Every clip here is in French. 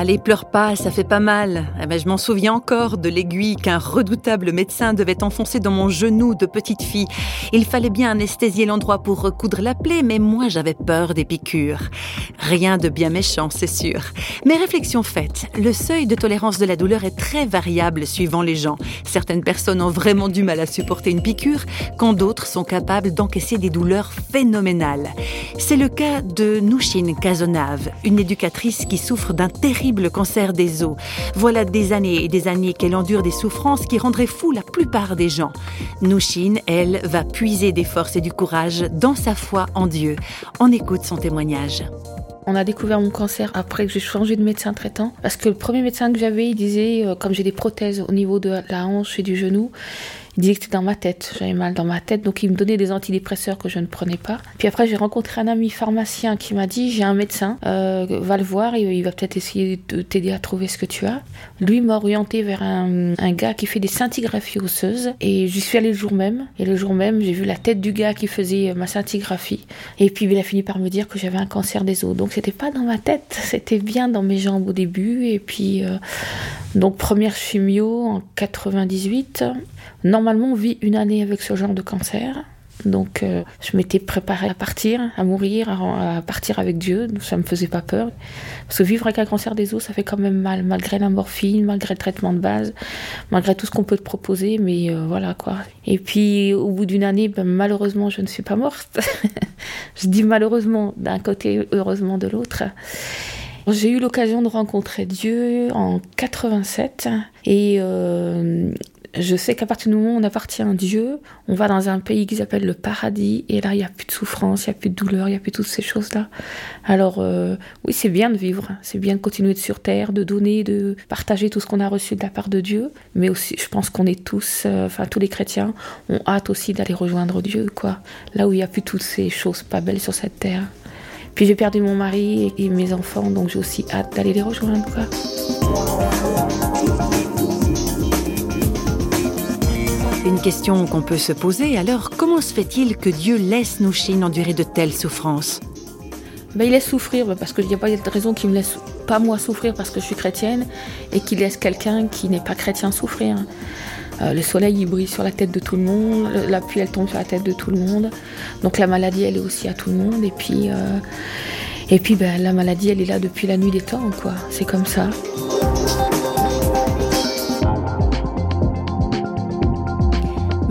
Allez, pleure pas, ça fait pas mal. Eh ben, je m'en souviens encore de l'aiguille qu'un redoutable médecin devait enfoncer dans mon genou de petite fille. Il fallait bien anesthésier l'endroit pour recoudre la plaie, mais moi j'avais peur des piqûres. Rien de bien méchant, c'est sûr. Mais réflexion faite, le seuil de tolérance de la douleur est très variable suivant les gens. Certaines personnes ont vraiment du mal à supporter une piqûre, quand d'autres sont capables d'encaisser des douleurs phénoménales. C'est le cas de Nouchine Kazonave, une éducatrice qui souffre d'un terrible terrible cancer des os. Voilà des années et des années qu'elle endure des souffrances qui rendraient fou la plupart des gens. Nouchine, elle, va puiser des forces et du courage dans sa foi en Dieu. On écoute son témoignage. On a découvert mon cancer après que j'ai changé de médecin traitant. Parce que le premier médecin que j'avais, il disait, euh, comme j'ai des prothèses au niveau de la hanche et du genou, il disait que c'était dans ma tête, j'avais mal dans ma tête, donc il me donnait des antidépresseurs que je ne prenais pas. Puis après, j'ai rencontré un ami pharmacien qui m'a dit j'ai un médecin, euh, va le voir, il, il va peut-être essayer de t'aider à trouver ce que tu as. Lui m'a orienté vers un, gars qui fait des scintigraphies osseuses, et j'y suis allée le jour même. Et le jour même, j'ai vu la tête du gars qui faisait ma scintigraphie, et puis il a fini par me dire que j'avais un cancer des os. Donc c'était pas dans ma tête, c'était bien dans mes jambes au début, et puis euh, donc première chimio en 98. Normalement, on vit une année avec ce genre de cancer. Donc, euh, je m'étais préparée à partir, à mourir, à, partir avec Dieu. Ça me faisait pas peur. Parce que vivre avec un cancer des os, ça fait quand même mal, malgré la morphine, malgré le traitement de base, malgré tout ce qu'on peut te proposer. Mais euh, voilà, quoi. Et puis, au bout d'une année, ben, malheureusement, je ne suis pas morte. je dis malheureusement d'un côté, heureusement de l'autre. J'ai eu l'occasion de rencontrer Dieu en 87 et euh, je sais qu'à partir du moment où on appartient à Dieu, on va dans un pays qui s'appelle le paradis, et là, il n'y a plus de souffrance, il n'y a plus de douleur, il n'y a plus toutes ces choses-là. Alors, euh, oui, c'est bien de vivre, c'est bien de continuer sur terre, de donner, de partager tout ce qu'on a reçu de la part de Dieu, mais aussi, je pense qu'on est tous, euh, enfin, tous les chrétiens, ont hâte aussi d'aller rejoindre Dieu, quoi. Là où il n'y a plus toutes ces choses pas belles sur cette terre. Puis j'ai perdu mon mari et mes enfants, donc j'ai aussi hâte d'aller les rejoindre, quoi. Une question qu'on peut se poser, alors comment se fait-il que Dieu laisse Nouchine endurer de telles souffrances? Ben, Il laisse souffrir ben, parce qu'il n'y a pas de raison qu'il me laisse pas moi souffrir parce que je suis chrétienne et qu'il laisse quelqu'un qui n'est pas chrétien souffrir. Euh, le soleil il brille sur la tête de tout le monde, la pluie elle tombe sur la tête de tout le monde, donc la maladie elle est aussi à tout le monde et puis euh, et puis ben, la maladie elle est là depuis la nuit des temps quoi, c'est comme ça.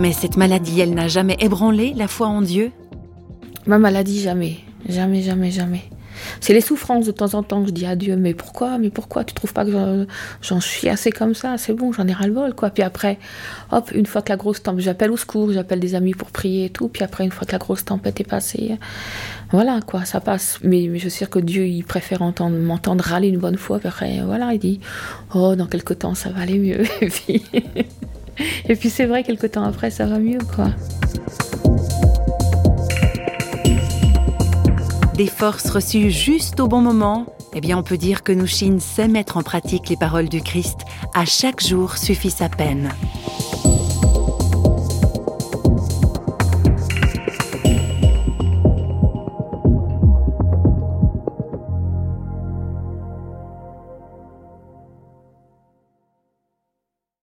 Mais cette maladie, elle n'a jamais ébranlé la foi en Dieu? Ma maladie, jamais. Jamais, jamais, jamais. C'est les souffrances de temps en temps je dis à Dieu, mais pourquoi, mais pourquoi tu trouves pas que j'en suis assez comme ça? C'est bon, j'en ai ras le bol, quoi. Puis après, hop, une fois que la grosse tempête, j'appelle au secours, j'appelle des amis pour prier et tout. Puis après, une fois que la grosse tempête est passée, voilà, quoi, ça passe. Mais, je suis que Dieu, il préfère entendre, m'entendre râler une bonne fois. Puis après, voilà, il dit, oh, dans quelques temps, ça va aller mieux. Et puis. Et puis c'est vrai, quelques temps après, ça va mieux, quoi. Des forces reçues juste au bon moment, eh bien on peut dire que Nouchine sait mettre en pratique les paroles du Christ. À chaque jour suffit sa peine.